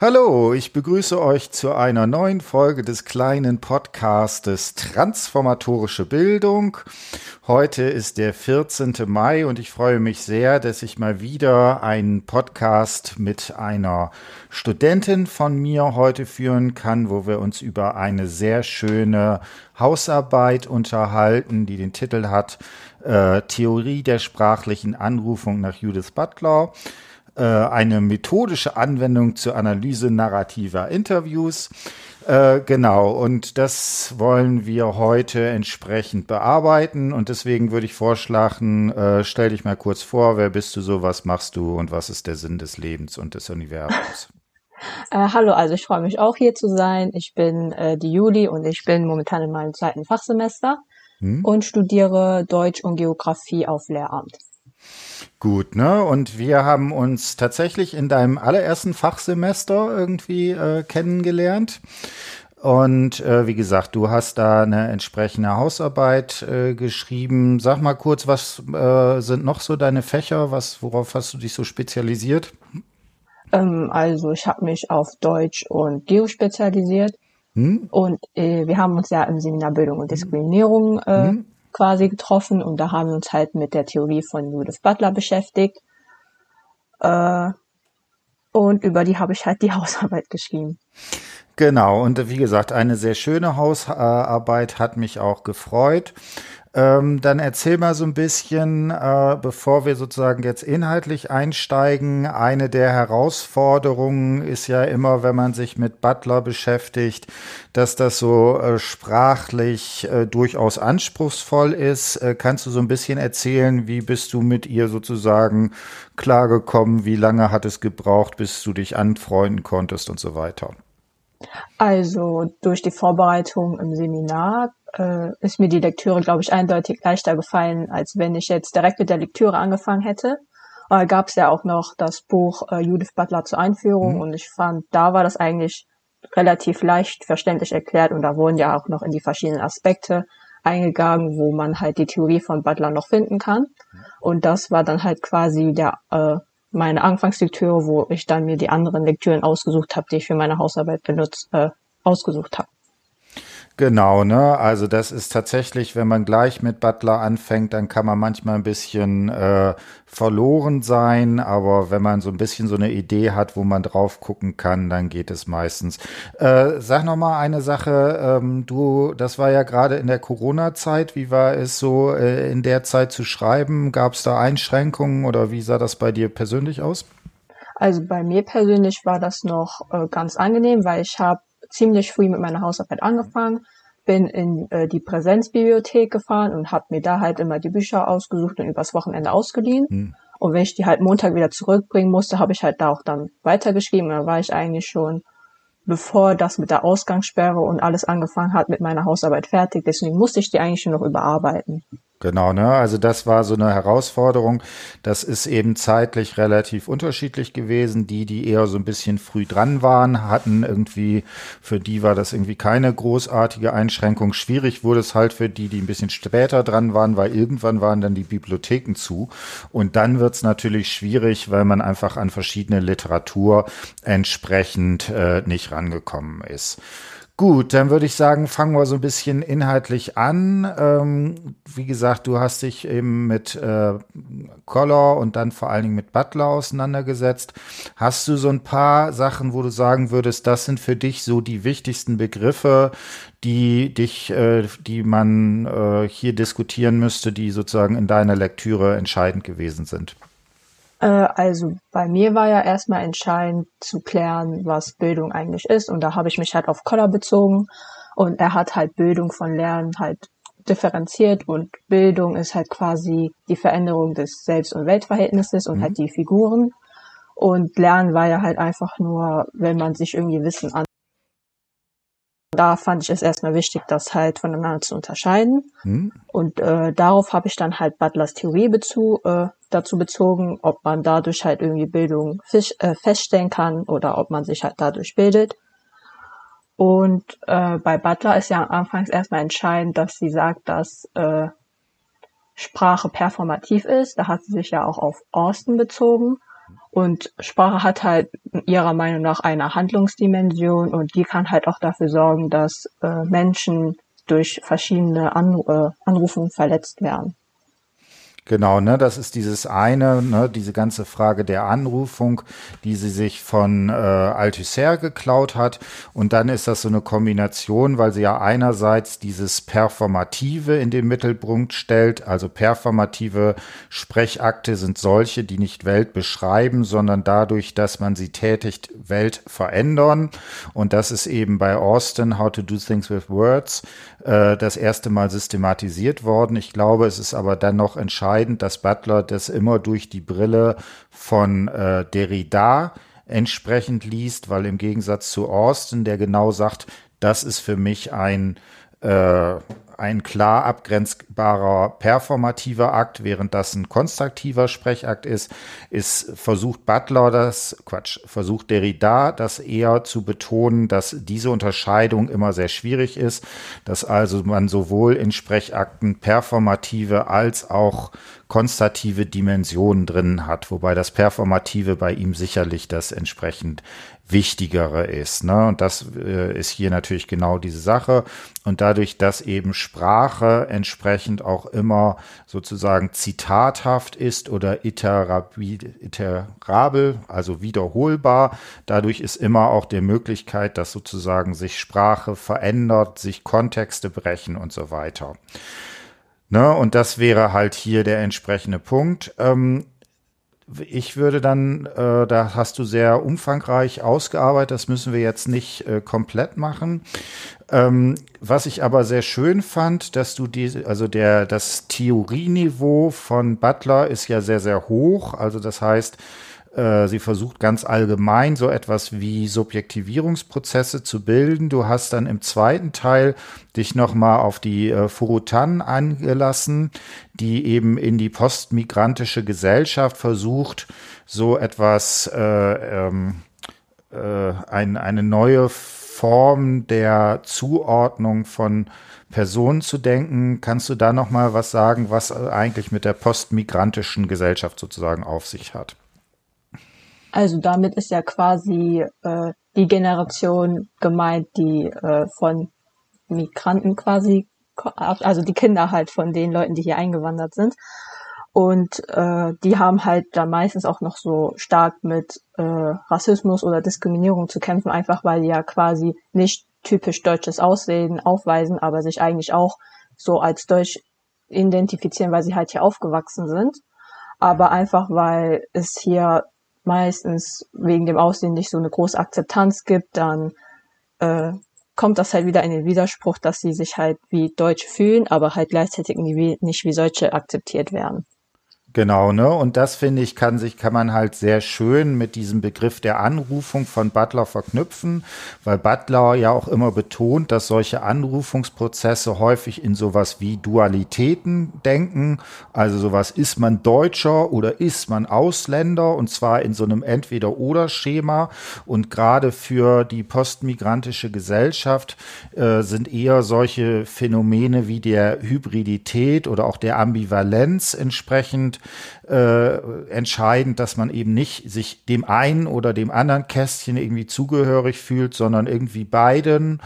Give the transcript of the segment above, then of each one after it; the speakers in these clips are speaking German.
Hallo, ich begrüße euch zu einer neuen Folge des kleinen Podcastes Transformatorische Bildung. Heute ist der 14. Mai und ich freue mich sehr, dass ich mal wieder einen Podcast mit einer Studentin von mir heute führen kann, wo wir uns über eine sehr schöne Hausarbeit unterhalten, die den Titel hat äh, Theorie der sprachlichen Anrufung nach Judith Butler eine methodische Anwendung zur Analyse narrativer Interviews. Äh, genau, und das wollen wir heute entsprechend bearbeiten. Und deswegen würde ich vorschlagen, äh, stell dich mal kurz vor, wer bist du so, was machst du und was ist der Sinn des Lebens und des Universums? Äh, hallo, also ich freue mich auch hier zu sein. Ich bin äh, die Juli und ich bin momentan in meinem zweiten Fachsemester hm? und studiere Deutsch und Geografie auf Lehramt. Gut, ne? Und wir haben uns tatsächlich in deinem allerersten Fachsemester irgendwie äh, kennengelernt. Und äh, wie gesagt, du hast da eine entsprechende Hausarbeit äh, geschrieben. Sag mal kurz, was äh, sind noch so deine Fächer? Was, worauf hast du dich so spezialisiert? Ähm, also ich habe mich auf Deutsch und Geo spezialisiert. Hm? Und äh, wir haben uns ja im Seminar Bildung und Diskriminierung äh, hm? Quasi getroffen und da haben wir uns halt mit der Theorie von Judith Butler beschäftigt. Äh, und über die habe ich halt die Hausarbeit geschrieben. Genau, und wie gesagt, eine sehr schöne Hausarbeit hat mich auch gefreut. Ähm, dann erzähl mal so ein bisschen, äh, bevor wir sozusagen jetzt inhaltlich einsteigen. Eine der Herausforderungen ist ja immer, wenn man sich mit Butler beschäftigt, dass das so äh, sprachlich äh, durchaus anspruchsvoll ist. Äh, kannst du so ein bisschen erzählen, wie bist du mit ihr sozusagen klargekommen? Wie lange hat es gebraucht, bis du dich anfreunden konntest und so weiter? Also durch die Vorbereitung im Seminar äh, ist mir die Lektüre, glaube ich, eindeutig leichter gefallen, als wenn ich jetzt direkt mit der Lektüre angefangen hätte. Aber gab es ja auch noch das Buch äh, Judith Butler zur Einführung mhm. und ich fand, da war das eigentlich relativ leicht verständlich erklärt und da wurden ja auch noch in die verschiedenen Aspekte eingegangen, wo man halt die Theorie von Butler noch finden kann. Mhm. Und das war dann halt quasi der äh, meine Anfangslektüre, wo ich dann mir die anderen Lektüren ausgesucht habe, die ich für meine Hausarbeit benutzt, äh, ausgesucht habe. Genau, ne? Also das ist tatsächlich, wenn man gleich mit Butler anfängt, dann kann man manchmal ein bisschen äh, verloren sein, aber wenn man so ein bisschen so eine Idee hat, wo man drauf gucken kann, dann geht es meistens. Äh, sag noch mal eine Sache, ähm, du, das war ja gerade in der Corona-Zeit. Wie war es so äh, in der Zeit zu schreiben? Gab es da Einschränkungen oder wie sah das bei dir persönlich aus? Also bei mir persönlich war das noch äh, ganz angenehm, weil ich habe ziemlich früh mit meiner Hausarbeit angefangen, bin in äh, die Präsenzbibliothek gefahren und habe mir da halt immer die Bücher ausgesucht und übers Wochenende ausgeliehen. Hm. Und wenn ich die halt Montag wieder zurückbringen musste, habe ich halt da auch dann weitergeschrieben. Und da war ich eigentlich schon, bevor das mit der Ausgangssperre und alles angefangen hat, mit meiner Hausarbeit fertig. Deswegen musste ich die eigentlich schon noch überarbeiten. Genau, ne? Also das war so eine Herausforderung. Das ist eben zeitlich relativ unterschiedlich gewesen. Die, die eher so ein bisschen früh dran waren, hatten irgendwie, für die war das irgendwie keine großartige Einschränkung. Schwierig wurde es halt für die, die ein bisschen später dran waren, weil irgendwann waren dann die Bibliotheken zu. Und dann wird es natürlich schwierig, weil man einfach an verschiedene Literatur entsprechend äh, nicht rangekommen ist. Gut, dann würde ich sagen, fangen wir so ein bisschen inhaltlich an. Ähm, wie gesagt, du hast dich eben mit äh, Collor und dann vor allen Dingen mit Butler auseinandergesetzt. Hast du so ein paar Sachen, wo du sagen würdest, das sind für dich so die wichtigsten Begriffe, die dich, äh, die man äh, hier diskutieren müsste, die sozusagen in deiner Lektüre entscheidend gewesen sind? Äh, also bei mir war ja erstmal entscheidend zu klären, was Bildung eigentlich ist. Und da habe ich mich halt auf Koller bezogen. Und er hat halt Bildung von Lernen halt differenziert und Bildung ist halt quasi die Veränderung des Selbst- und Weltverhältnisses und mhm. halt die Figuren. Und Lernen war ja halt einfach nur, wenn man sich irgendwie Wissen an da fand ich es erstmal wichtig, das halt voneinander zu unterscheiden. Hm. Und äh, darauf habe ich dann halt Butlers Theorie bezu, äh, dazu bezogen, ob man dadurch halt irgendwie Bildung fisch, äh, feststellen kann oder ob man sich halt dadurch bildet. Und äh, bei Butler ist ja anfangs erstmal entscheidend, dass sie sagt, dass äh, Sprache performativ ist. Da hat sie sich ja auch auf Austin bezogen. Und Sprache hat halt ihrer Meinung nach eine Handlungsdimension und die kann halt auch dafür sorgen, dass äh, Menschen durch verschiedene Anru äh, Anrufungen verletzt werden. Genau, ne, das ist dieses eine, ne, diese ganze Frage der Anrufung, die sie sich von äh, Althusser geklaut hat. Und dann ist das so eine Kombination, weil sie ja einerseits dieses Performative in den Mittelpunkt stellt. Also performative Sprechakte sind solche, die nicht Welt beschreiben, sondern dadurch, dass man sie tätigt, Welt verändern. Und das ist eben bei Austin, How to Do Things with Words, äh, das erste Mal systematisiert worden. Ich glaube, es ist aber dann noch entscheidend, dass Butler das immer durch die Brille von äh, Derrida entsprechend liest, weil im Gegensatz zu Austin, der genau sagt, das ist für mich ein äh, ein klar abgrenzbarer performativer Akt, während das ein konstruktiver Sprechakt ist, ist versucht Butler das, Quatsch, versucht Derrida das eher zu betonen, dass diese Unterscheidung immer sehr schwierig ist, dass also man sowohl in Sprechakten performative als auch konstative Dimensionen drin hat, wobei das Performative bei ihm sicherlich das entsprechend Wichtigere ist. Ne? Und das äh, ist hier natürlich genau diese Sache. Und dadurch, dass eben Sprache entsprechend auch immer sozusagen zitathaft ist oder iterabel, also wiederholbar, dadurch ist immer auch die Möglichkeit, dass sozusagen sich Sprache verändert, sich Kontexte brechen und so weiter. Ne? Und das wäre halt hier der entsprechende Punkt. Ähm, ich würde dann, äh, da hast du sehr umfangreich ausgearbeitet, das müssen wir jetzt nicht äh, komplett machen. Ähm, was ich aber sehr schön fand, dass du diese, also der, das Theorieniveau von Butler ist ja sehr, sehr hoch. Also das heißt, sie versucht ganz allgemein so etwas wie Subjektivierungsprozesse zu bilden. Du hast dann im zweiten Teil dich nochmal auf die äh, Furutan angelassen, die eben in die postmigrantische Gesellschaft versucht, so etwas, äh, ähm, äh, ein, eine neue Form der Zuordnung von Personen zu denken. Kannst du da noch mal was sagen, was eigentlich mit der postmigrantischen Gesellschaft sozusagen auf sich hat? Also damit ist ja quasi äh, die Generation gemeint, die äh, von Migranten quasi, also die Kinder halt von den Leuten, die hier eingewandert sind. Und äh, die haben halt da meistens auch noch so stark mit äh, Rassismus oder Diskriminierung zu kämpfen, einfach weil die ja quasi nicht typisch deutsches Aussehen aufweisen, aber sich eigentlich auch so als deutsch identifizieren, weil sie halt hier aufgewachsen sind. Aber einfach weil es hier meistens wegen dem Aussehen nicht so eine große Akzeptanz gibt, dann äh, kommt das halt wieder in den Widerspruch, dass sie sich halt wie Deutsche fühlen, aber halt gleichzeitig nicht wie solche akzeptiert werden. Genau, ne? Und das finde ich, kann sich, kann man halt sehr schön mit diesem Begriff der Anrufung von Butler verknüpfen, weil Butler ja auch immer betont, dass solche Anrufungsprozesse häufig in sowas wie Dualitäten denken. Also sowas, ist man Deutscher oder ist man Ausländer? Und zwar in so einem Entweder-Oder-Schema. Und gerade für die postmigrantische Gesellschaft äh, sind eher solche Phänomene wie der Hybridität oder auch der Ambivalenz entsprechend äh, entscheidend, dass man eben nicht sich dem einen oder dem anderen Kästchen irgendwie zugehörig fühlt, sondern irgendwie beiden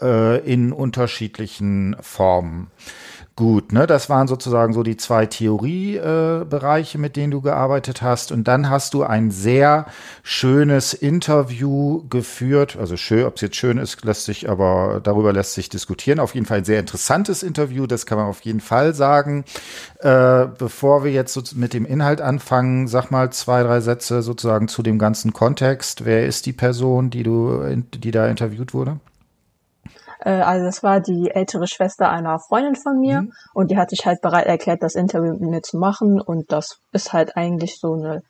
äh, in unterschiedlichen Formen. Gut, ne, das waren sozusagen so die zwei Theoriebereiche, äh, mit denen du gearbeitet hast. Und dann hast du ein sehr schönes Interview geführt. Also schön, ob es jetzt schön ist, lässt sich, aber darüber lässt sich diskutieren. Auf jeden Fall ein sehr interessantes Interview, das kann man auf jeden Fall sagen. Äh, bevor wir jetzt so mit dem Inhalt anfangen, sag mal zwei, drei Sätze sozusagen zu dem ganzen Kontext. Wer ist die Person, die du, die da interviewt wurde? Äh, also das war die ältere Schwester einer Freundin von mir mhm. und die hat sich halt bereit erklärt, das Interview mit mir zu machen und das ist halt eigentlich so eine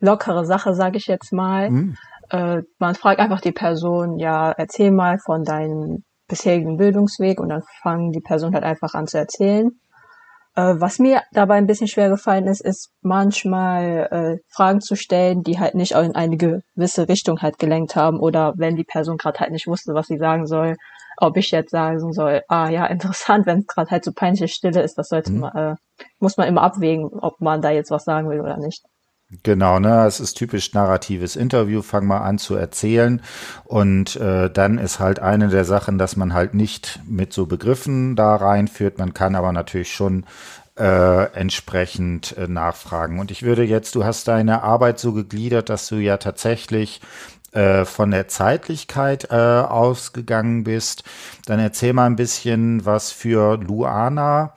lockere Sache, sage ich jetzt mal. Mhm. Äh, man fragt einfach die Person, ja, erzähl mal von deinem bisherigen Bildungsweg und dann fangen die Person halt einfach an zu erzählen. Äh, was mir dabei ein bisschen schwer gefallen ist, ist manchmal äh, Fragen zu stellen, die halt nicht in eine gewisse Richtung halt gelenkt haben oder wenn die Person gerade halt nicht wusste, was sie sagen soll, ob ich jetzt sagen soll, ah ja, interessant, wenn es gerade halt so peinliche Stille ist, das sollte mhm. man, äh, muss man immer abwägen, ob man da jetzt was sagen will oder nicht. Genau, ne, es ist typisch narratives Interview, fang mal an zu erzählen und äh, dann ist halt eine der Sachen, dass man halt nicht mit so Begriffen da reinführt, man kann aber natürlich schon äh, entsprechend äh, nachfragen. Und ich würde jetzt, du hast deine Arbeit so gegliedert, dass du ja tatsächlich äh, von der Zeitlichkeit äh, ausgegangen bist. Dann erzähl mal ein bisschen, was für Luana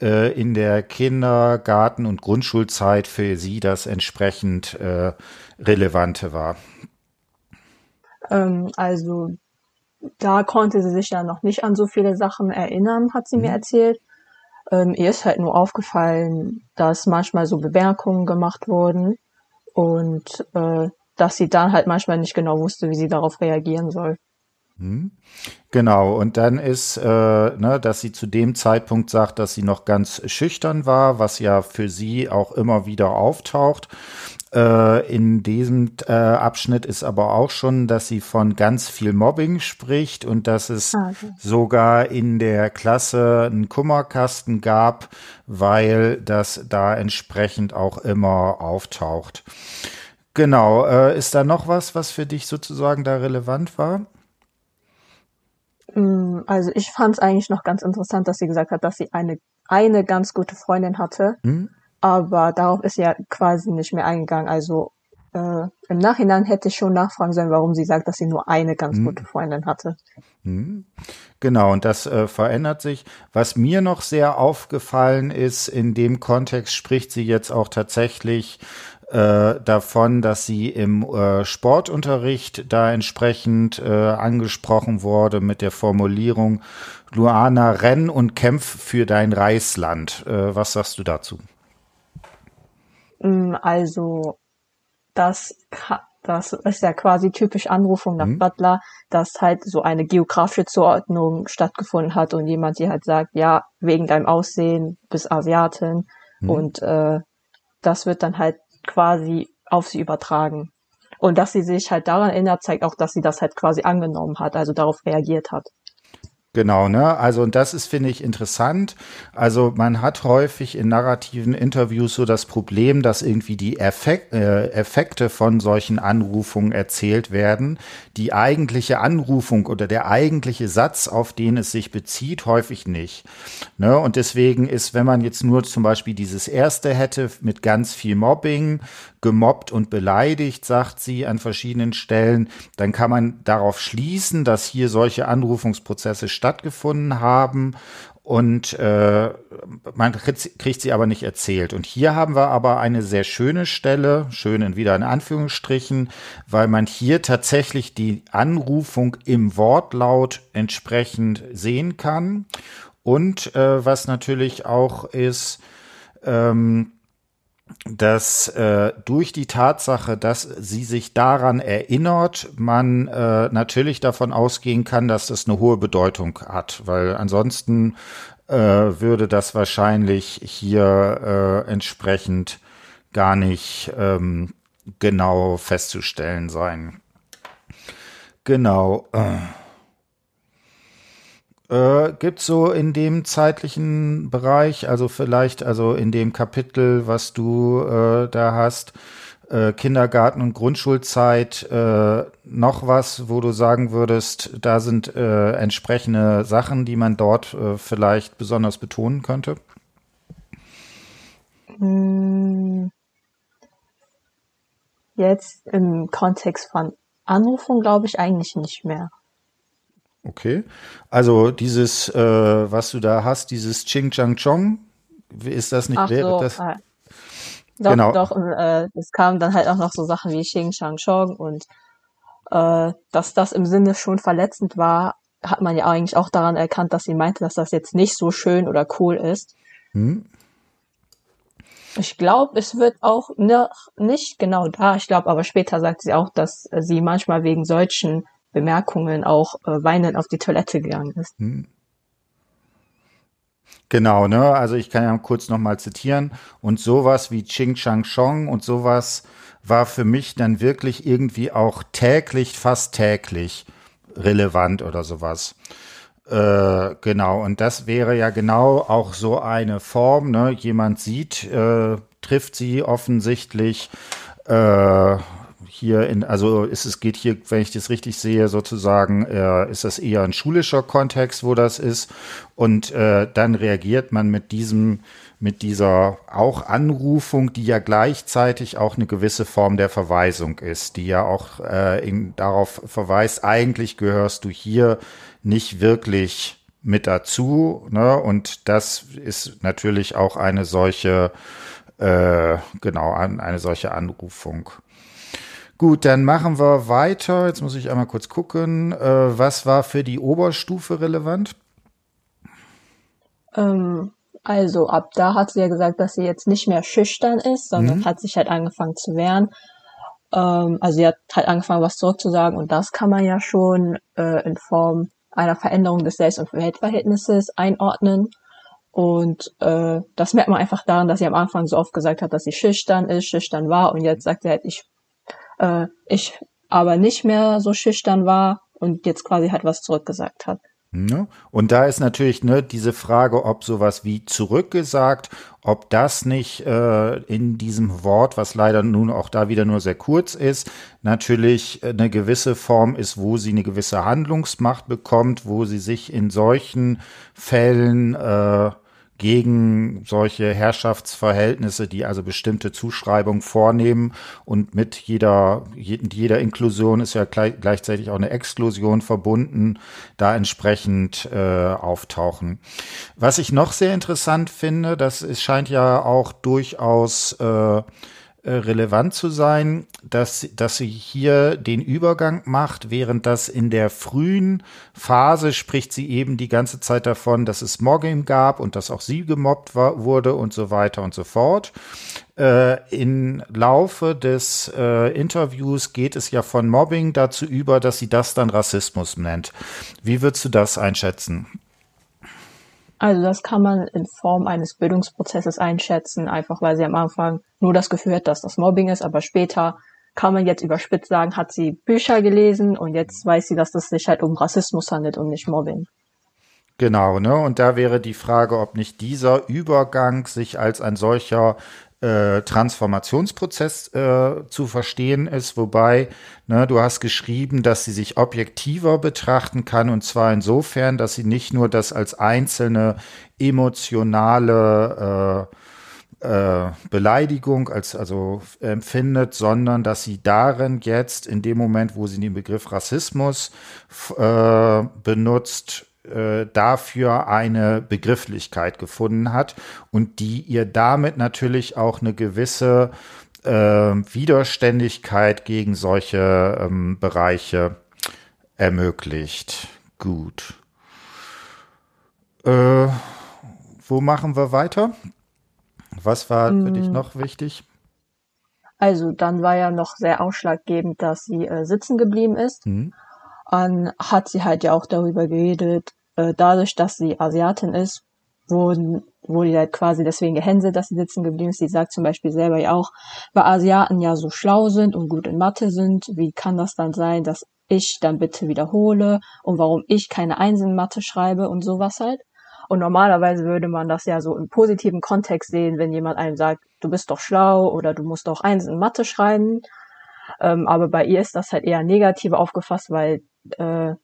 äh, in der Kindergarten- und Grundschulzeit für sie das entsprechend äh, relevante war. Ähm, also da konnte sie sich ja noch nicht an so viele Sachen erinnern, hat sie mhm. mir erzählt. Ähm, ihr ist halt nur aufgefallen, dass manchmal so Bemerkungen gemacht wurden und äh, dass sie dann halt manchmal nicht genau wusste, wie sie darauf reagieren soll. Hm. Genau, und dann ist, äh, ne, dass sie zu dem Zeitpunkt sagt, dass sie noch ganz schüchtern war, was ja für sie auch immer wieder auftaucht. Äh, in diesem äh, Abschnitt ist aber auch schon, dass sie von ganz viel Mobbing spricht und dass es ah, okay. sogar in der Klasse einen Kummerkasten gab, weil das da entsprechend auch immer auftaucht. Genau, äh, ist da noch was, was für dich sozusagen da relevant war? Mm, also ich fand es eigentlich noch ganz interessant, dass sie gesagt hat, dass sie eine, eine ganz gute Freundin hatte, hm? aber darauf ist sie ja quasi nicht mehr eingegangen. Also äh, im Nachhinein hätte ich schon nachfragen sollen, warum sie sagt, dass sie nur eine ganz hm. gute Freundin hatte. Hm. Genau, und das äh, verändert sich. Was mir noch sehr aufgefallen ist, in dem Kontext spricht sie jetzt auch tatsächlich äh, davon, dass sie im äh, Sportunterricht da entsprechend äh, angesprochen wurde mit der Formulierung Luana, renn und kämpf für dein Reisland. Äh, was sagst du dazu? Mm, also, das, das ist ja quasi typisch Anrufung nach mhm. Butler, dass halt so eine geografische Zuordnung stattgefunden hat und jemand die halt sagt, ja, wegen deinem Aussehen bist Asiatin mhm. und äh, das wird dann halt quasi auf sie übertragen. Und dass sie sich halt daran erinnert, zeigt auch, dass sie das halt quasi angenommen hat, also darauf reagiert hat. Genau, ne? Also und das ist finde ich interessant. Also man hat häufig in narrativen Interviews so das Problem, dass irgendwie die Effek äh, Effekte von solchen Anrufungen erzählt werden. Die eigentliche Anrufung oder der eigentliche Satz, auf den es sich bezieht, häufig nicht. Ne? Und deswegen ist, wenn man jetzt nur zum Beispiel dieses erste hätte mit ganz viel Mobbing, gemobbt und beleidigt, sagt sie an verschiedenen Stellen, dann kann man darauf schließen, dass hier solche Anrufungsprozesse stattgefunden haben und äh, man kriegt sie aber nicht erzählt. Und hier haben wir aber eine sehr schöne Stelle, schön in wieder in Anführungsstrichen, weil man hier tatsächlich die Anrufung im Wortlaut entsprechend sehen kann. Und äh, was natürlich auch ist, ähm, dass äh, durch die Tatsache, dass sie sich daran erinnert, man äh, natürlich davon ausgehen kann, dass das eine hohe Bedeutung hat, weil ansonsten äh, würde das wahrscheinlich hier äh, entsprechend gar nicht ähm, genau festzustellen sein. Genau. Äh. Äh, gibt so in dem zeitlichen Bereich, also vielleicht, also in dem Kapitel, was du äh, da hast, äh, Kindergarten und Grundschulzeit, äh, noch was, wo du sagen würdest, da sind äh, entsprechende Sachen, die man dort äh, vielleicht besonders betonen könnte? Hm. Jetzt im Kontext von Anrufung glaube ich eigentlich nicht mehr. Okay. Also dieses, äh, was du da hast, dieses Ching Chang Chong, ist das nicht Ach so, das? Ah. Doch, genau. doch, und, äh, es kamen dann halt auch noch so Sachen wie Ching Chang Chong und äh, dass das im Sinne schon verletzend war, hat man ja eigentlich auch daran erkannt, dass sie meinte, dass das jetzt nicht so schön oder cool ist. Hm. Ich glaube, es wird auch noch nicht genau da. Ich glaube, aber später sagt sie auch, dass sie manchmal wegen solchen Bemerkungen auch äh, weinend auf die Toilette gegangen ist. Hm. Genau, ne? Also ich kann ja kurz nochmal zitieren. Und sowas wie Ching Chang Chong und sowas war für mich dann wirklich irgendwie auch täglich, fast täglich relevant oder sowas. Äh, genau, und das wäre ja genau auch so eine Form, ne? Jemand sieht, äh, trifft sie offensichtlich äh, hier in, also ist es geht hier, wenn ich das richtig sehe, sozusagen, äh, ist das eher ein schulischer Kontext, wo das ist. Und äh, dann reagiert man mit diesem, mit dieser auch Anrufung, die ja gleichzeitig auch eine gewisse Form der Verweisung ist, die ja auch äh, in, darauf verweist, eigentlich gehörst du hier nicht wirklich mit dazu. Ne? Und das ist natürlich auch eine solche, äh, genau, eine solche Anrufung. Gut, dann machen wir weiter. Jetzt muss ich einmal kurz gucken. Äh, was war für die Oberstufe relevant? Ähm, also ab da hat sie ja gesagt, dass sie jetzt nicht mehr schüchtern ist, sondern mhm. hat sich halt angefangen zu wehren. Ähm, also sie hat halt angefangen, was zurückzusagen und das kann man ja schon äh, in Form einer Veränderung des Selbst- und Weltverhältnisses einordnen. Und äh, das merkt man einfach daran, dass sie am Anfang so oft gesagt hat, dass sie schüchtern ist, schüchtern war und jetzt sagt sie halt, ich äh, ich aber nicht mehr so schüchtern war und jetzt quasi halt was zurückgesagt hat. Ja. Und da ist natürlich ne, diese Frage, ob sowas wie zurückgesagt, ob das nicht äh, in diesem Wort, was leider nun auch da wieder nur sehr kurz ist, natürlich eine gewisse Form ist, wo sie eine gewisse Handlungsmacht bekommt, wo sie sich in solchen Fällen äh, gegen solche Herrschaftsverhältnisse, die also bestimmte Zuschreibungen vornehmen und mit jeder, jeder Inklusion ist ja gleich, gleichzeitig auch eine Exklusion verbunden, da entsprechend äh, auftauchen. Was ich noch sehr interessant finde, das scheint ja auch durchaus äh, relevant zu sein, dass, dass sie hier den Übergang macht, während das in der frühen Phase spricht sie eben die ganze Zeit davon, dass es Mobbing gab und dass auch sie gemobbt war, wurde und so weiter und so fort. Äh, Im Laufe des äh, Interviews geht es ja von Mobbing dazu über, dass sie das dann Rassismus nennt. Wie würdest du das einschätzen? Also das kann man in Form eines Bildungsprozesses einschätzen, einfach weil sie am Anfang nur das Gefühl hat, dass das Mobbing ist, aber später kann man jetzt überspitzt sagen, hat sie Bücher gelesen und jetzt weiß sie, dass es sich halt um Rassismus handelt und nicht Mobbing. Genau, ne? Und da wäre die Frage, ob nicht dieser Übergang sich als ein solcher äh, Transformationsprozess äh, zu verstehen ist, wobei ne, du hast geschrieben, dass sie sich objektiver betrachten kann und zwar insofern, dass sie nicht nur das als einzelne emotionale äh, äh, Beleidigung als also empfindet, sondern dass sie darin jetzt in dem Moment, wo sie den Begriff Rassismus äh, benutzt, äh, dafür eine Begrifflichkeit gefunden hat und die ihr damit natürlich auch eine gewisse äh, Widerständigkeit gegen solche ähm, Bereiche ermöglicht. Gut. Äh, wo machen wir weiter? Was war für dich mm. noch wichtig? Also dann war ja noch sehr ausschlaggebend, dass sie äh, sitzen geblieben ist. Mhm an hat sie halt ja auch darüber geredet, äh, dadurch, dass sie Asiatin ist, wurden, wurde halt quasi deswegen gehänselt, dass sie sitzen geblieben ist. Sie sagt zum Beispiel selber ja auch, weil Asiaten ja so schlau sind und gut in Mathe sind, wie kann das dann sein, dass ich dann bitte wiederhole und warum ich keine Eins in Mathe schreibe und sowas halt. Und normalerweise würde man das ja so im positiven Kontext sehen, wenn jemand einem sagt, du bist doch schlau oder du musst doch Eins in Mathe schreiben. Ähm, aber bei ihr ist das halt eher negativ aufgefasst, weil äh,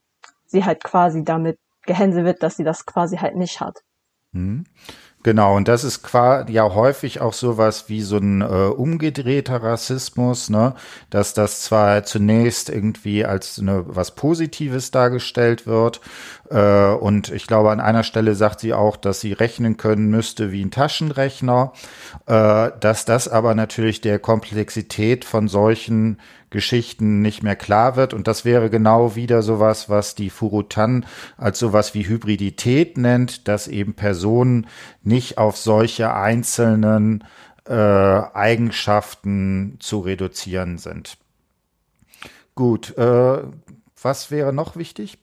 sie halt quasi damit gehänselt wird, dass sie das quasi halt nicht hat. Mhm. Genau, und das ist quasi ja häufig auch sowas wie so ein äh, umgedrehter Rassismus, ne? Dass das zwar zunächst irgendwie als eine, was Positives dargestellt wird, äh, und ich glaube, an einer Stelle sagt sie auch, dass sie rechnen können müsste wie ein Taschenrechner, äh, dass das aber natürlich der Komplexität von solchen Geschichten nicht mehr klar wird. Und das wäre genau wieder sowas, was die Furutan als sowas wie Hybridität nennt, dass eben Personen nicht auf solche einzelnen äh, Eigenschaften zu reduzieren sind. Gut, äh, was wäre noch wichtig?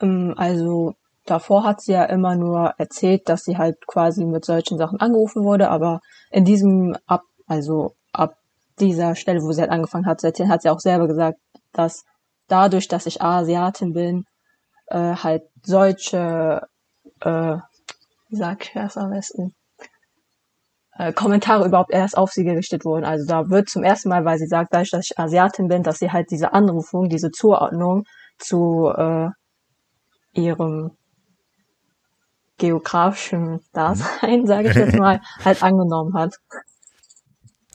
Ähm, also davor hat sie ja immer nur erzählt, dass sie halt quasi mit solchen Sachen angerufen wurde, aber in diesem ab, also dieser Stelle, wo sie halt angefangen hat zu erzählen, hat sie auch selber gesagt, dass dadurch, dass ich Asiatin bin, äh, halt solche, äh, wie sag ich das am besten? äh, Kommentare überhaupt erst auf sie gerichtet wurden. Also da wird zum ersten Mal, weil sie sagt, dadurch, dass ich Asiatin bin, dass sie halt diese Anrufung, diese Zuordnung zu äh, ihrem geografischen Dasein, mhm. sage ich jetzt mal, halt angenommen hat.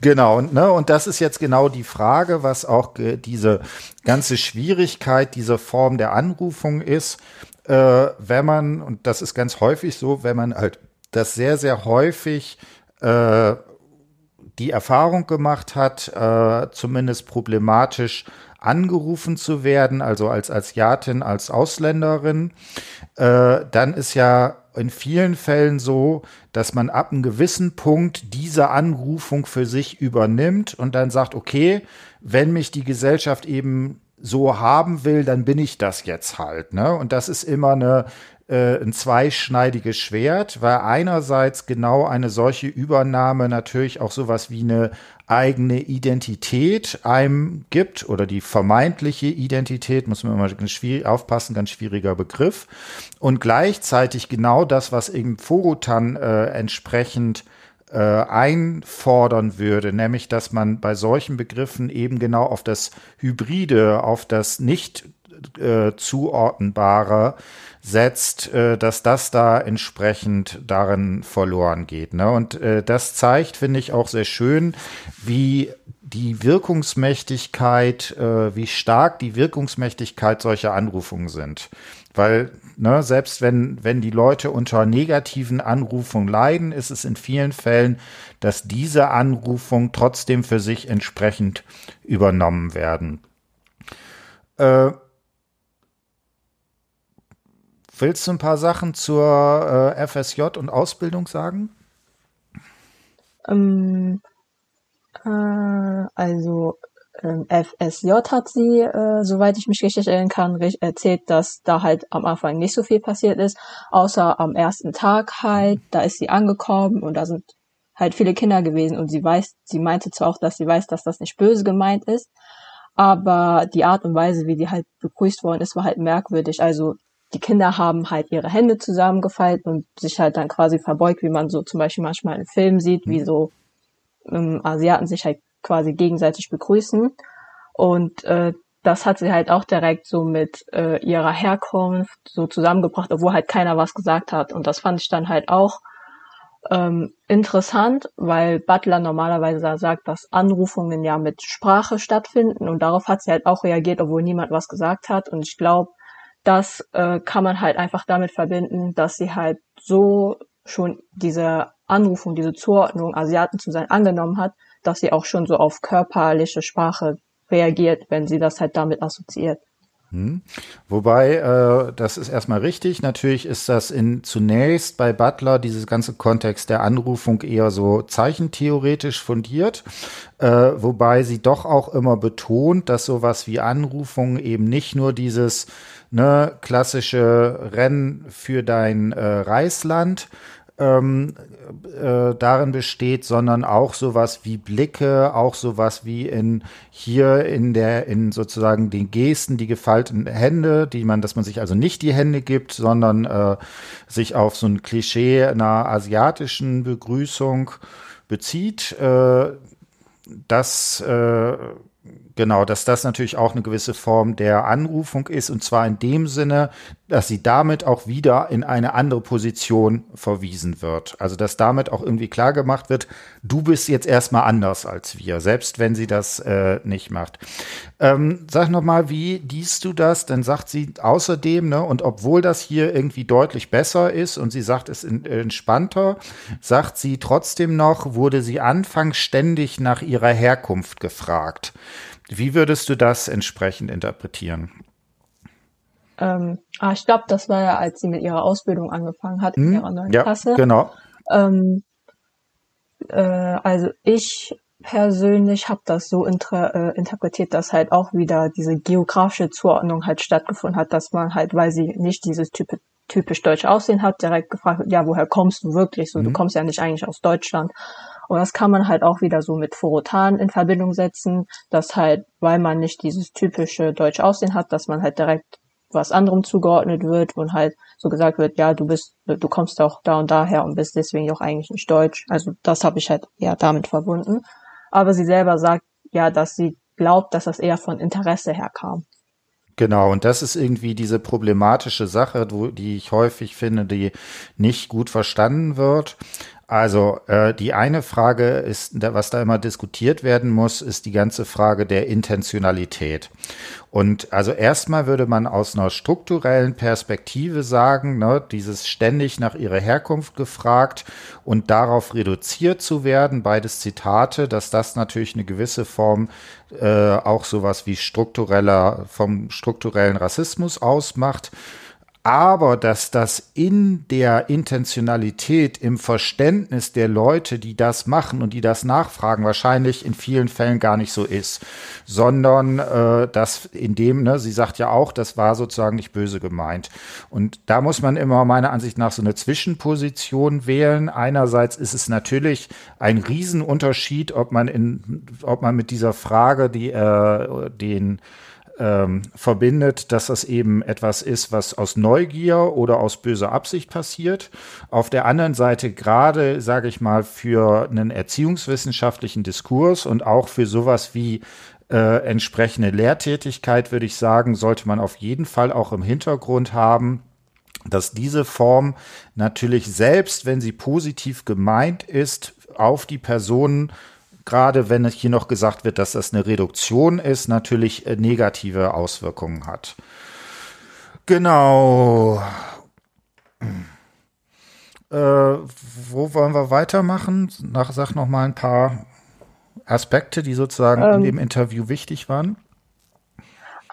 Genau, und, ne, und das ist jetzt genau die Frage, was auch diese ganze Schwierigkeit dieser Form der Anrufung ist, äh, wenn man, und das ist ganz häufig so, wenn man halt das sehr, sehr häufig äh, die Erfahrung gemacht hat, äh, zumindest problematisch angerufen zu werden, also als Asiatin, als Ausländerin, äh, dann ist ja in vielen Fällen so, dass man ab einem gewissen Punkt diese Anrufung für sich übernimmt und dann sagt, okay, wenn mich die Gesellschaft eben so haben will, dann bin ich das jetzt halt. Ne? Und das ist immer eine äh, ein zweischneidiges Schwert, weil einerseits genau eine solche Übernahme natürlich auch sowas wie eine eigene Identität einem gibt oder die vermeintliche Identität, muss man immer ganz schwierig aufpassen, ganz schwieriger Begriff. Und gleichzeitig genau das, was eben Forutan äh, entsprechend äh, einfordern würde, nämlich dass man bei solchen Begriffen eben genau auf das Hybride, auf das nicht äh, zuordnenbare setzt, äh, dass das da entsprechend darin verloren geht. Ne? Und äh, das zeigt, finde ich, auch sehr schön, wie die Wirkungsmächtigkeit, äh, wie stark die Wirkungsmächtigkeit solcher Anrufungen sind. Weil, ne, selbst wenn, wenn die Leute unter negativen Anrufungen leiden, ist es in vielen Fällen, dass diese Anrufungen trotzdem für sich entsprechend übernommen werden. Äh, Willst du ein paar Sachen zur äh, FSJ und Ausbildung sagen? Ähm, äh, also ähm, FSJ hat sie, äh, soweit ich mich richtig erinnern kann, erzählt, dass da halt am Anfang nicht so viel passiert ist, außer am ersten Tag halt, da ist sie angekommen und da sind halt viele Kinder gewesen und sie weiß, sie meinte zwar auch, dass sie weiß, dass das nicht böse gemeint ist, aber die Art und Weise, wie die halt begrüßt worden ist, war halt merkwürdig. Also die Kinder haben halt ihre Hände zusammengefaltet und sich halt dann quasi verbeugt, wie man so zum Beispiel manchmal in Filmen sieht, wie mhm. so ähm, Asiaten sich halt quasi gegenseitig begrüßen. Und äh, das hat sie halt auch direkt so mit äh, ihrer Herkunft so zusammengebracht, obwohl halt keiner was gesagt hat. Und das fand ich dann halt auch ähm, interessant, weil Butler normalerweise sagt, dass Anrufungen ja mit Sprache stattfinden und darauf hat sie halt auch reagiert, obwohl niemand was gesagt hat. Und ich glaube, das äh, kann man halt einfach damit verbinden, dass sie halt so schon diese Anrufung, diese Zuordnung, Asiaten zu sein, angenommen hat, dass sie auch schon so auf körperliche Sprache reagiert, wenn sie das halt damit assoziiert. Hm. Wobei, äh, das ist erstmal richtig. Natürlich ist das in zunächst bei Butler dieses ganze Kontext der Anrufung eher so zeichentheoretisch fundiert, äh, wobei sie doch auch immer betont, dass sowas wie Anrufung eben nicht nur dieses ne, klassische Rennen für dein äh, Reisland ähm, äh, darin besteht, sondern auch sowas wie Blicke, auch sowas wie in hier in der in sozusagen den Gesten, die gefalteten Hände, die man, dass man sich also nicht die Hände gibt, sondern äh, sich auf so ein Klischee einer asiatischen Begrüßung bezieht. Äh, das äh, Genau, dass das natürlich auch eine gewisse Form der Anrufung ist und zwar in dem Sinne, dass sie damit auch wieder in eine andere Position verwiesen wird. Also dass damit auch irgendwie klar gemacht wird, du bist jetzt erstmal anders als wir, selbst wenn sie das äh, nicht macht. Ähm, sag noch mal, wie liest du das? Dann sagt sie außerdem, ne, und obwohl das hier irgendwie deutlich besser ist und sie sagt, es ist entspannter, sagt sie trotzdem noch, wurde sie anfangs ständig nach ihrer Herkunft gefragt. Wie würdest du das entsprechend interpretieren? Ähm, ah, ich glaube, das war ja, als sie mit ihrer Ausbildung angefangen hat, in hm, ihrer neuen ja, Klasse. Genau. Ähm, äh, also ich persönlich habe das so äh, interpretiert, dass halt auch wieder diese geografische Zuordnung halt stattgefunden hat, dass man halt, weil sie nicht dieses typ typisch deutsche Aussehen hat, direkt gefragt wird, ja, woher kommst du wirklich? So, mhm. du kommst ja nicht eigentlich aus Deutschland. Und das kann man halt auch wieder so mit Forotan in Verbindung setzen, dass halt, weil man nicht dieses typische deutsche Aussehen hat, dass man halt direkt was anderem zugeordnet wird und halt so gesagt wird, ja, du bist, du kommst auch da und daher und bist deswegen auch eigentlich nicht deutsch. Also das habe ich halt eher damit verbunden. Aber sie selber sagt ja, dass sie glaubt, dass das eher von Interesse herkam. Genau, und das ist irgendwie diese problematische Sache, die ich häufig finde, die nicht gut verstanden wird. Also äh, die eine Frage ist, was da immer diskutiert werden muss, ist die ganze Frage der Intentionalität. Und also erstmal würde man aus einer strukturellen Perspektive sagen, ne, dieses ständig nach ihrer Herkunft gefragt und darauf reduziert zu werden, beides Zitate, dass das natürlich eine gewisse Form äh, auch sowas wie struktureller, vom strukturellen Rassismus ausmacht aber dass das in der Intentionalität, im Verständnis der Leute, die das machen und die das nachfragen, wahrscheinlich in vielen Fällen gar nicht so ist, sondern äh, dass in dem, ne, sie sagt ja auch, das war sozusagen nicht böse gemeint. Und da muss man immer meiner Ansicht nach so eine Zwischenposition wählen. Einerseits ist es natürlich ein Riesenunterschied, ob man in, ob man mit dieser Frage die äh, den ähm, verbindet, dass das eben etwas ist, was aus Neugier oder aus böser Absicht passiert. Auf der anderen Seite gerade, sage ich mal, für einen erziehungswissenschaftlichen Diskurs und auch für sowas wie äh, entsprechende Lehrtätigkeit, würde ich sagen, sollte man auf jeden Fall auch im Hintergrund haben, dass diese Form natürlich selbst, wenn sie positiv gemeint ist, auf die Personen gerade wenn hier noch gesagt wird, dass das eine Reduktion ist, natürlich äh, negative Auswirkungen hat. Genau. Äh, wo wollen wir weitermachen? Nach, sag noch mal ein paar Aspekte, die sozusagen ähm, in dem Interview wichtig waren.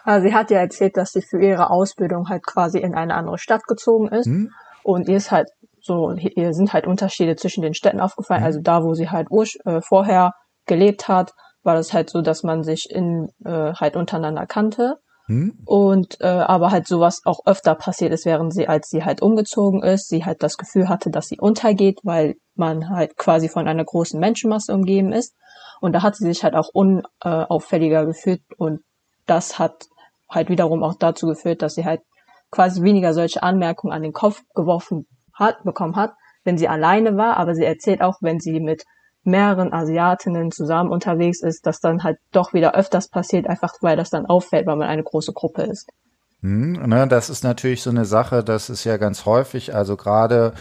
Also sie hat ja erzählt, dass sie für ihre Ausbildung halt quasi in eine andere Stadt gezogen ist. Hm? Und ihr ist halt so, ihr sind halt Unterschiede zwischen den Städten aufgefallen. Hm? Also da, wo sie halt äh, vorher gelebt hat, war das halt so, dass man sich in äh, halt untereinander kannte. Hm? Und äh, aber halt sowas auch öfter passiert ist, während sie, als sie halt umgezogen ist, sie halt das Gefühl hatte, dass sie untergeht, weil man halt quasi von einer großen Menschenmasse umgeben ist. Und da hat sie sich halt auch unauffälliger gefühlt und das hat halt wiederum auch dazu geführt, dass sie halt quasi weniger solche Anmerkungen an den Kopf geworfen hat, bekommen hat, wenn sie alleine war, aber sie erzählt auch, wenn sie mit mehreren Asiatinnen zusammen unterwegs ist, dass dann halt doch wieder öfters passiert, einfach weil das dann auffällt, weil man eine große Gruppe ist. Hm, ne, das ist natürlich so eine Sache, das ist ja ganz häufig, also gerade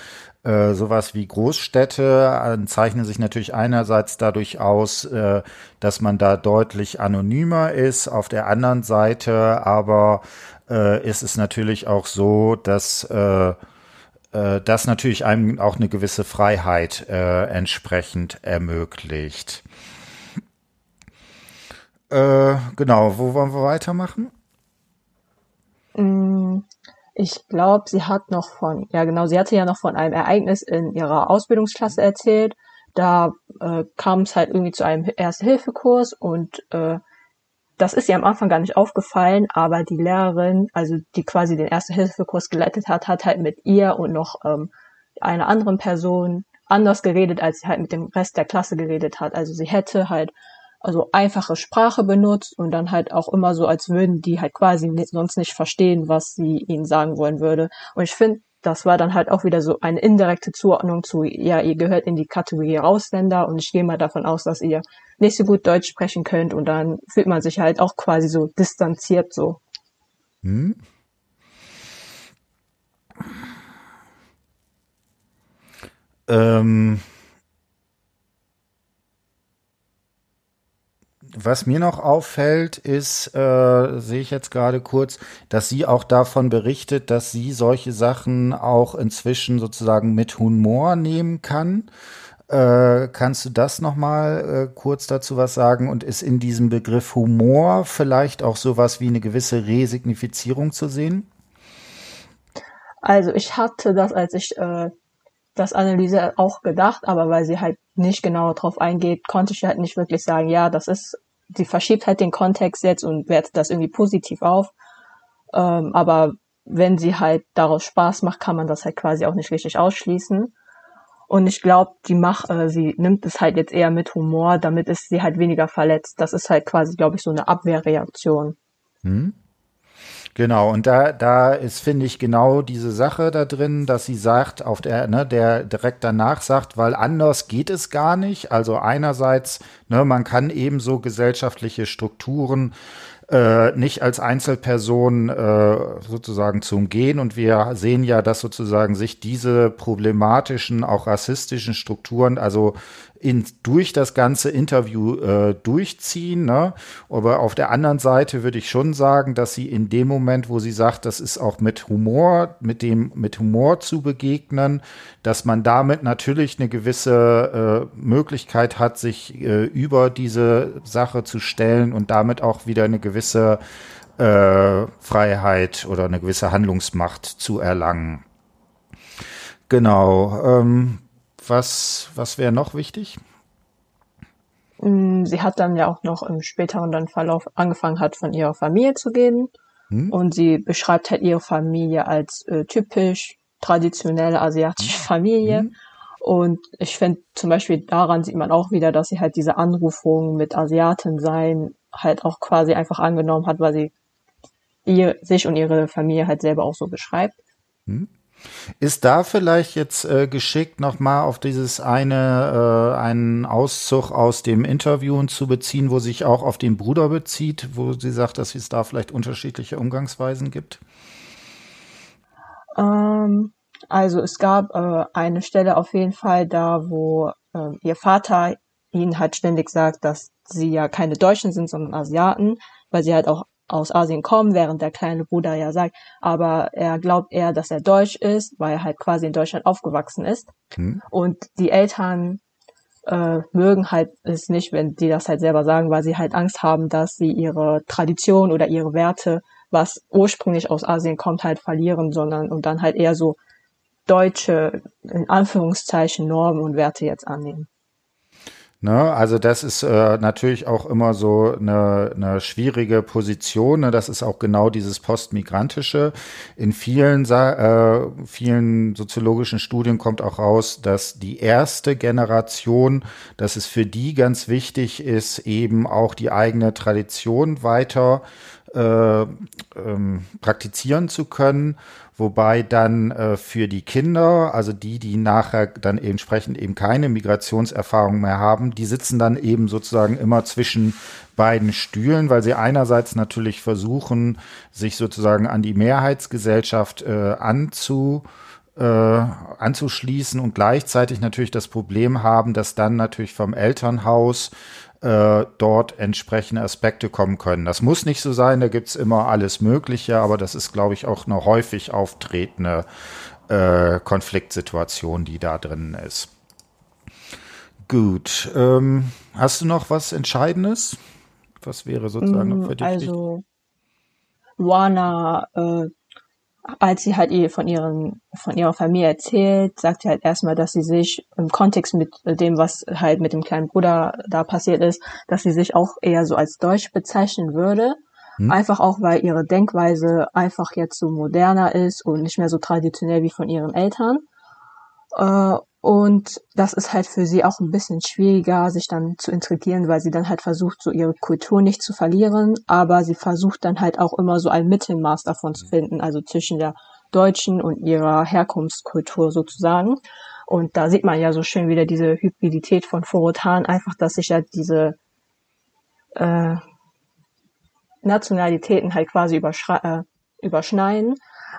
äh, sowas wie Großstädte äh, zeichnen sich natürlich einerseits dadurch aus, äh, dass man da deutlich anonymer ist, auf der anderen Seite aber äh, ist es natürlich auch so, dass äh, das natürlich einem auch eine gewisse Freiheit äh, entsprechend ermöglicht. Äh, genau, wo wollen wir weitermachen? Mm, ich glaube, sie hat noch von, ja genau, sie hatte ja noch von einem Ereignis in ihrer Ausbildungsklasse erzählt. Da äh, kam es halt irgendwie zu einem Erste-Hilfe-Kurs und äh, das ist ihr am Anfang gar nicht aufgefallen, aber die Lehrerin, also die quasi den Erste-Hilfe-Kurs geleitet hat, hat halt mit ihr und noch ähm, einer anderen Person anders geredet, als sie halt mit dem Rest der Klasse geredet hat. Also sie hätte halt also einfache Sprache benutzt und dann halt auch immer so, als würden die halt quasi sonst nicht verstehen, was sie ihnen sagen wollen würde. Und ich finde, das war dann halt auch wieder so eine indirekte Zuordnung zu, ja, ihr gehört in die Kategorie Ausländer und ich gehe mal davon aus, dass ihr nicht so gut Deutsch sprechen könnt und dann fühlt man sich halt auch quasi so distanziert so. Hm. Ähm, Was mir noch auffällt, ist, äh, sehe ich jetzt gerade kurz, dass sie auch davon berichtet, dass sie solche Sachen auch inzwischen sozusagen mit Humor nehmen kann. Äh, kannst du das noch mal äh, kurz dazu was sagen? Und ist in diesem Begriff Humor vielleicht auch sowas wie eine gewisse Resignifizierung zu sehen? Also ich hatte das, als ich äh, das Analyse auch gedacht, aber weil sie halt nicht genau darauf eingeht, konnte ich halt nicht wirklich sagen, ja, das ist sie verschiebt halt den Kontext jetzt und wertet das irgendwie positiv auf. Ähm, aber wenn sie halt daraus Spaß macht, kann man das halt quasi auch nicht richtig ausschließen. Und ich glaube, die macht, äh, sie nimmt es halt jetzt eher mit Humor, damit es sie halt weniger verletzt. Das ist halt quasi, glaube ich, so eine Abwehrreaktion. Hm. Genau, und da, da ist, finde ich, genau diese Sache da drin, dass sie sagt, auf der, ne, der direkt danach sagt, weil anders geht es gar nicht. Also einerseits, ne, man kann eben so gesellschaftliche Strukturen äh, nicht als Einzelperson äh, sozusagen zu umgehen. Und wir sehen ja, dass sozusagen sich diese problematischen, auch rassistischen Strukturen, also in, durch das ganze Interview äh, durchziehen. Ne? Aber auf der anderen Seite würde ich schon sagen, dass sie in dem Moment, wo sie sagt, das ist auch mit Humor, mit dem, mit Humor zu begegnen, dass man damit natürlich eine gewisse äh, Möglichkeit hat, sich äh, über diese Sache zu stellen und damit auch wieder eine gewisse äh, Freiheit oder eine gewisse Handlungsmacht zu erlangen. Genau. Ähm, was, was wäre noch wichtig? Mm, sie hat dann ja auch noch im späteren dann Verlauf angefangen hat, von ihrer Familie zu reden. Hm. Und sie beschreibt halt ihre Familie als äh, typisch traditionelle asiatische hm. Familie. Hm. Und ich finde zum Beispiel daran sieht man auch wieder, dass sie halt diese Anrufung mit Asiaten sein halt auch quasi einfach angenommen hat, weil sie ihr, sich und ihre Familie halt selber auch so beschreibt. Hm. Ist da vielleicht jetzt äh, geschickt, nochmal auf dieses eine, äh, einen Auszug aus dem Interview zu beziehen, wo sich auch auf den Bruder bezieht, wo sie sagt, dass es da vielleicht unterschiedliche Umgangsweisen gibt? Ähm, also es gab äh, eine Stelle auf jeden Fall da, wo äh, ihr Vater ihnen halt ständig sagt, dass sie ja keine Deutschen sind, sondern Asiaten, weil sie halt auch aus Asien kommen, während der kleine Bruder ja sagt, aber er glaubt eher, dass er deutsch ist, weil er halt quasi in Deutschland aufgewachsen ist. Hm. Und die Eltern äh, mögen halt es nicht, wenn die das halt selber sagen, weil sie halt Angst haben, dass sie ihre Tradition oder ihre Werte, was ursprünglich aus Asien kommt, halt verlieren, sondern und dann halt eher so deutsche, in Anführungszeichen, Normen und Werte jetzt annehmen. Ne? Also das ist äh, natürlich auch immer so eine, eine schwierige Position. Ne? Das ist auch genau dieses Postmigrantische. In vielen, äh, vielen soziologischen Studien kommt auch raus, dass die erste Generation, dass es für die ganz wichtig ist, eben auch die eigene Tradition weiter äh, ähm, praktizieren zu können wobei dann äh, für die Kinder, also die, die nachher dann entsprechend eben keine Migrationserfahrung mehr haben, die sitzen dann eben sozusagen immer zwischen beiden Stühlen, weil sie einerseits natürlich versuchen, sich sozusagen an die Mehrheitsgesellschaft äh, anzu äh, anzuschließen und gleichzeitig natürlich das Problem haben, dass dann natürlich vom Elternhaus äh, dort entsprechende Aspekte kommen können. Das muss nicht so sein, da gibt's immer alles Mögliche, aber das ist, glaube ich, auch eine häufig auftretende äh, Konfliktsituation, die da drin ist. Gut. Ähm, hast du noch was Entscheidendes? Was wäre sozusagen noch für dich? Also, Wana äh, als sie halt ihr von ihren von ihrer Familie erzählt, sagt sie halt erstmal, dass sie sich im Kontext mit dem, was halt mit dem kleinen Bruder da passiert ist, dass sie sich auch eher so als Deutsch bezeichnen würde. Hm. Einfach auch, weil ihre Denkweise einfach jetzt so moderner ist und nicht mehr so traditionell wie von ihren Eltern. Und das ist halt für sie auch ein bisschen schwieriger, sich dann zu integrieren, weil sie dann halt versucht, so ihre Kultur nicht zu verlieren, aber sie versucht dann halt auch immer so ein Mittelmaß davon zu finden, also zwischen der deutschen und ihrer Herkunftskultur sozusagen. Und da sieht man ja so schön wieder diese Hybridität von Forotan, einfach, dass sich ja diese äh, Nationalitäten halt quasi äh, überschneiden,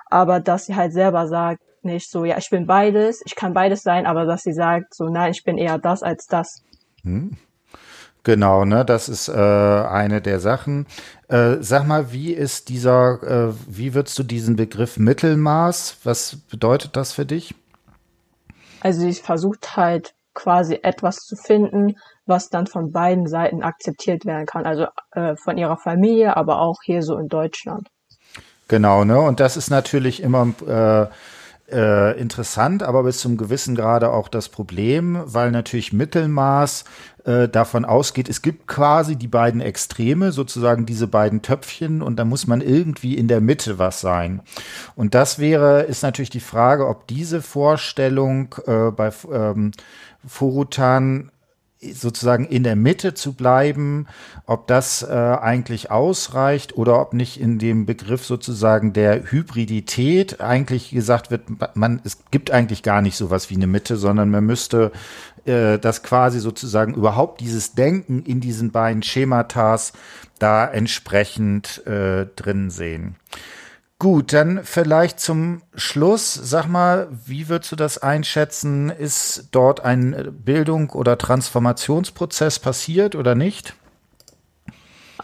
aber dass sie halt selber sagt, nicht so, ja, ich bin beides, ich kann beides sein, aber dass sie sagt, so, nein, ich bin eher das als das. Hm. Genau, ne, das ist äh, eine der Sachen. Äh, sag mal, wie ist dieser, äh, wie würdest du diesen Begriff Mittelmaß, was bedeutet das für dich? Also sie versucht halt quasi etwas zu finden, was dann von beiden Seiten akzeptiert werden kann. Also äh, von ihrer Familie, aber auch hier so in Deutschland. Genau, ne? Und das ist natürlich immer äh, äh, interessant, aber bis zum gewissen Grade auch das Problem, weil natürlich Mittelmaß äh, davon ausgeht, es gibt quasi die beiden Extreme, sozusagen diese beiden Töpfchen und da muss man irgendwie in der Mitte was sein. Und das wäre, ist natürlich die Frage, ob diese Vorstellung äh, bei ähm, Forutan sozusagen in der Mitte zu bleiben, ob das äh, eigentlich ausreicht oder ob nicht in dem Begriff sozusagen der Hybridität eigentlich gesagt wird, man, es gibt eigentlich gar nicht sowas wie eine Mitte, sondern man müsste äh, das quasi sozusagen überhaupt dieses Denken in diesen beiden Schematas da entsprechend äh, drin sehen. Gut, dann vielleicht zum Schluss, sag mal, wie würdest du das einschätzen? Ist dort ein Bildung- oder Transformationsprozess passiert oder nicht?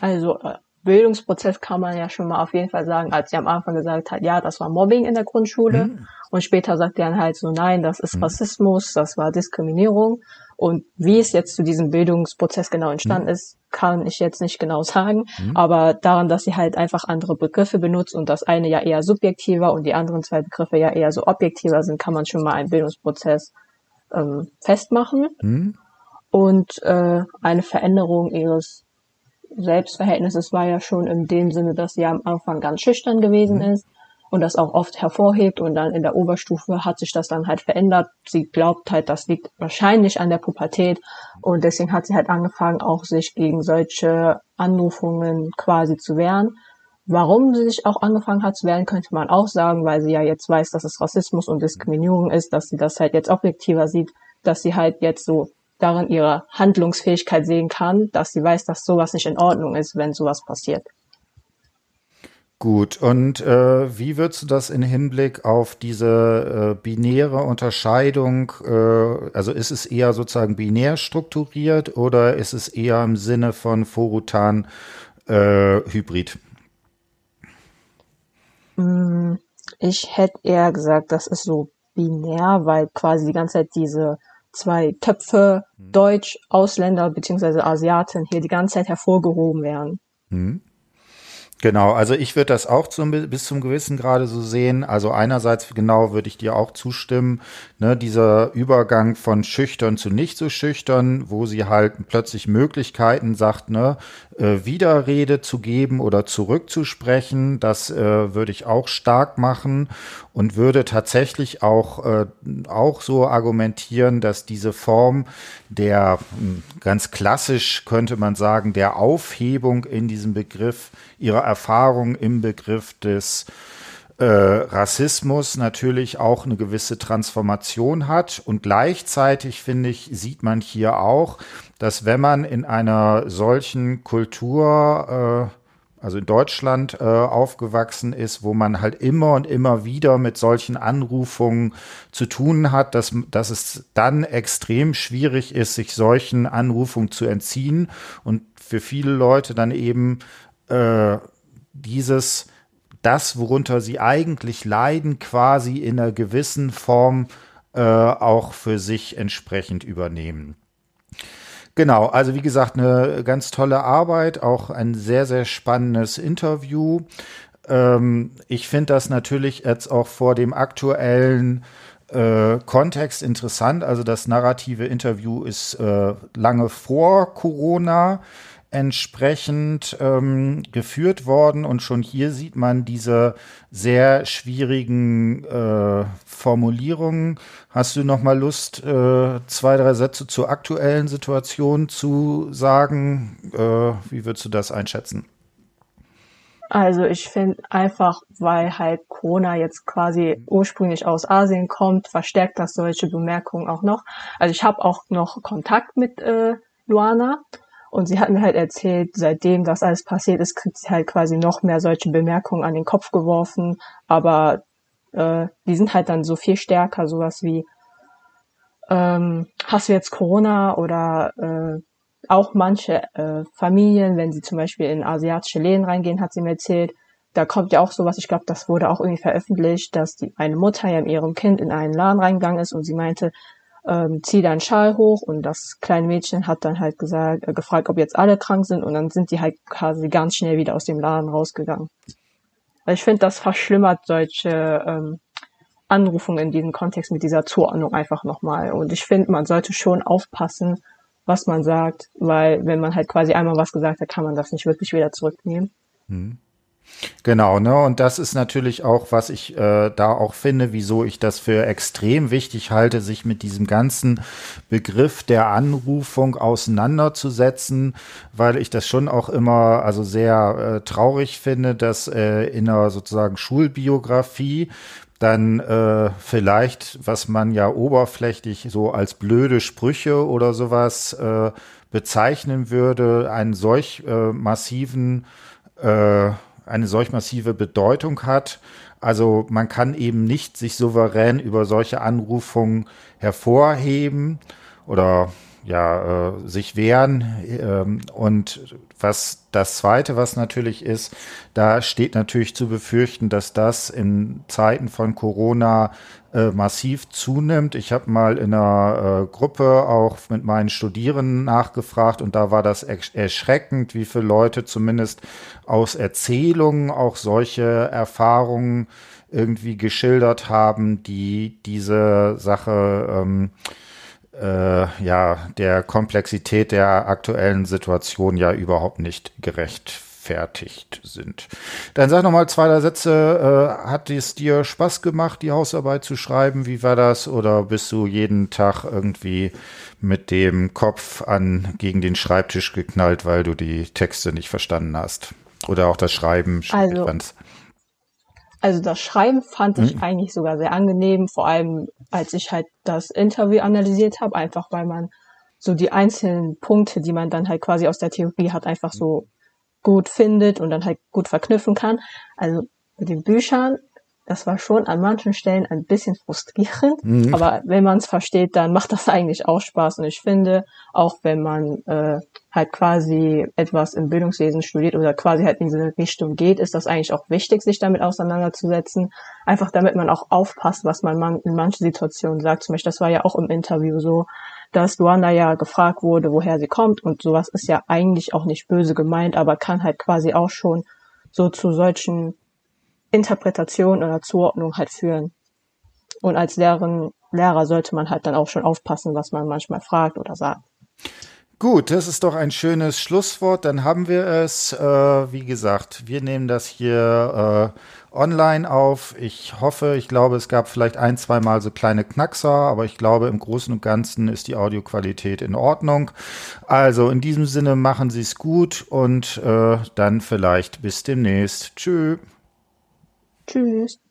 Also äh, Bildungsprozess kann man ja schon mal auf jeden Fall sagen, als sie am Anfang gesagt hat, ja, das war Mobbing in der Grundschule. Mhm. Und später sagt er dann halt so, nein, das ist mhm. Rassismus, das war Diskriminierung. Und wie es jetzt zu diesem Bildungsprozess genau entstanden mhm. ist, kann ich jetzt nicht genau sagen. Mhm. Aber daran, dass sie halt einfach andere Begriffe benutzt und das eine ja eher subjektiver und die anderen zwei Begriffe ja eher so objektiver sind, kann man schon mal einen Bildungsprozess ähm, festmachen. Mhm. Und äh, eine Veränderung ihres Selbstverhältnisses war ja schon in dem Sinne, dass sie am Anfang ganz schüchtern gewesen mhm. ist und das auch oft hervorhebt und dann in der Oberstufe hat sich das dann halt verändert. Sie glaubt halt, das liegt wahrscheinlich an der Pubertät und deswegen hat sie halt angefangen, auch sich gegen solche Anrufungen quasi zu wehren. Warum sie sich auch angefangen hat zu wehren, könnte man auch sagen, weil sie ja jetzt weiß, dass es Rassismus und Diskriminierung ist, dass sie das halt jetzt objektiver sieht, dass sie halt jetzt so darin ihre Handlungsfähigkeit sehen kann, dass sie weiß, dass sowas nicht in Ordnung ist, wenn sowas passiert. Gut, und äh, wie würdest du das in Hinblick auf diese äh, binäre Unterscheidung, äh, also ist es eher sozusagen binär strukturiert oder ist es eher im Sinne von Forutan äh, Hybrid? Mm, ich hätte eher gesagt, das ist so binär, weil quasi die ganze Zeit diese zwei Töpfe hm. Deutsch, Ausländer beziehungsweise Asiaten hier die ganze Zeit hervorgehoben werden. Hm. Genau, also ich würde das auch zum, bis zum gewissen Grade so sehen. Also einerseits genau würde ich dir auch zustimmen, ne, dieser Übergang von schüchtern zu nicht so schüchtern, wo sie halt plötzlich Möglichkeiten sagt, ne, äh, Widerrede zu geben oder zurückzusprechen, das äh, würde ich auch stark machen und würde tatsächlich auch, äh, auch so argumentieren, dass diese Form der hm, ganz klassisch könnte man sagen, der Aufhebung in diesem Begriff ihrer Erfahrung im Begriff des äh, Rassismus natürlich auch eine gewisse Transformation hat. Und gleichzeitig, finde ich, sieht man hier auch, dass wenn man in einer solchen Kultur, äh, also in Deutschland äh, aufgewachsen ist, wo man halt immer und immer wieder mit solchen Anrufungen zu tun hat, dass, dass es dann extrem schwierig ist, sich solchen Anrufungen zu entziehen und für viele Leute dann eben äh, dieses, das, worunter sie eigentlich leiden, quasi in einer gewissen Form äh, auch für sich entsprechend übernehmen. Genau, also wie gesagt, eine ganz tolle Arbeit, auch ein sehr, sehr spannendes Interview. Ähm, ich finde das natürlich jetzt auch vor dem aktuellen äh, Kontext interessant. Also das narrative Interview ist äh, lange vor Corona entsprechend ähm, geführt worden und schon hier sieht man diese sehr schwierigen äh, Formulierungen. Hast du noch mal Lust, äh, zwei, drei Sätze zur aktuellen Situation zu sagen? Äh, wie würdest du das einschätzen? Also ich finde einfach, weil halt Corona jetzt quasi ursprünglich aus Asien kommt, verstärkt das solche Bemerkungen auch noch. Also ich habe auch noch Kontakt mit äh, Luana und sie hat mir halt erzählt, seitdem das alles passiert ist, kriegt sie halt quasi noch mehr solche Bemerkungen an den Kopf geworfen. Aber äh, die sind halt dann so viel stärker, sowas wie ähm, hast du jetzt Corona oder äh, auch manche äh, Familien, wenn sie zum Beispiel in asiatische Läden reingehen, hat sie mir erzählt, da kommt ja auch sowas, ich glaube, das wurde auch irgendwie veröffentlicht, dass die eine Mutter ja mit ihrem Kind in einen Laden reingegangen ist und sie meinte, ähm, zieh deinen Schal hoch und das kleine Mädchen hat dann halt gesagt, äh, gefragt, ob jetzt alle krank sind und dann sind die halt quasi ganz schnell wieder aus dem Laden rausgegangen. Also ich finde, das verschlimmert solche ähm, Anrufungen in diesem Kontext mit dieser Zuordnung einfach nochmal. Und ich finde, man sollte schon aufpassen, was man sagt, weil wenn man halt quasi einmal was gesagt hat, kann man das nicht wirklich wieder zurücknehmen. Hm. Genau, ne? Und das ist natürlich auch, was ich äh, da auch finde, wieso ich das für extrem wichtig halte, sich mit diesem ganzen Begriff der Anrufung auseinanderzusetzen, weil ich das schon auch immer also sehr äh, traurig finde, dass äh, in einer sozusagen Schulbiografie dann äh, vielleicht, was man ja oberflächlich so als blöde Sprüche oder sowas äh, bezeichnen würde, einen solch äh, massiven, äh, eine solch massive Bedeutung hat. Also man kann eben nicht sich souverän über solche Anrufungen hervorheben oder ja, äh, sich wehren. Ähm, und was das Zweite, was natürlich ist, da steht natürlich zu befürchten, dass das in Zeiten von Corona äh, massiv zunimmt. Ich habe mal in einer äh, Gruppe auch mit meinen Studierenden nachgefragt und da war das erschreckend, wie viele Leute zumindest aus Erzählungen auch solche Erfahrungen irgendwie geschildert haben, die diese Sache ähm, äh, ja der Komplexität der aktuellen Situation ja überhaupt nicht gerechtfertigt sind. Dann sag noch mal zwei drei Sätze. Äh, hat es dir Spaß gemacht, die Hausarbeit zu schreiben? Wie war das? Oder bist du jeden Tag irgendwie mit dem Kopf an gegen den Schreibtisch geknallt, weil du die Texte nicht verstanden hast? Oder auch das Schreiben? Also, also das Schreiben fand ich mhm. eigentlich sogar sehr angenehm, vor allem als ich halt das Interview analysiert habe, einfach weil man so die einzelnen Punkte, die man dann halt quasi aus der Theorie hat, einfach so gut findet und dann halt gut verknüpfen kann. Also mit den Büchern das war schon an manchen Stellen ein bisschen frustrierend, mhm. aber wenn man es versteht, dann macht das eigentlich auch Spaß. Und ich finde, auch wenn man äh, halt quasi etwas im Bildungswesen studiert oder quasi halt in diese Richtung geht, ist das eigentlich auch wichtig, sich damit auseinanderzusetzen. Einfach damit man auch aufpasst, was man man in manchen Situationen sagt. Zum Beispiel, das war ja auch im Interview so, dass Luanda ja gefragt wurde, woher sie kommt und sowas ist ja eigentlich auch nicht böse gemeint, aber kann halt quasi auch schon so zu solchen Interpretation oder Zuordnung halt führen. Und als Lehrerin, Lehrer sollte man halt dann auch schon aufpassen, was man manchmal fragt oder sagt. Gut, das ist doch ein schönes Schlusswort. Dann haben wir es. Äh, wie gesagt, wir nehmen das hier äh, online auf. Ich hoffe, ich glaube, es gab vielleicht ein, zwei Mal so kleine Knackser, aber ich glaube, im Großen und Ganzen ist die Audioqualität in Ordnung. Also in diesem Sinne machen Sie es gut und äh, dann vielleicht bis demnächst. Tschüss. Tschüss.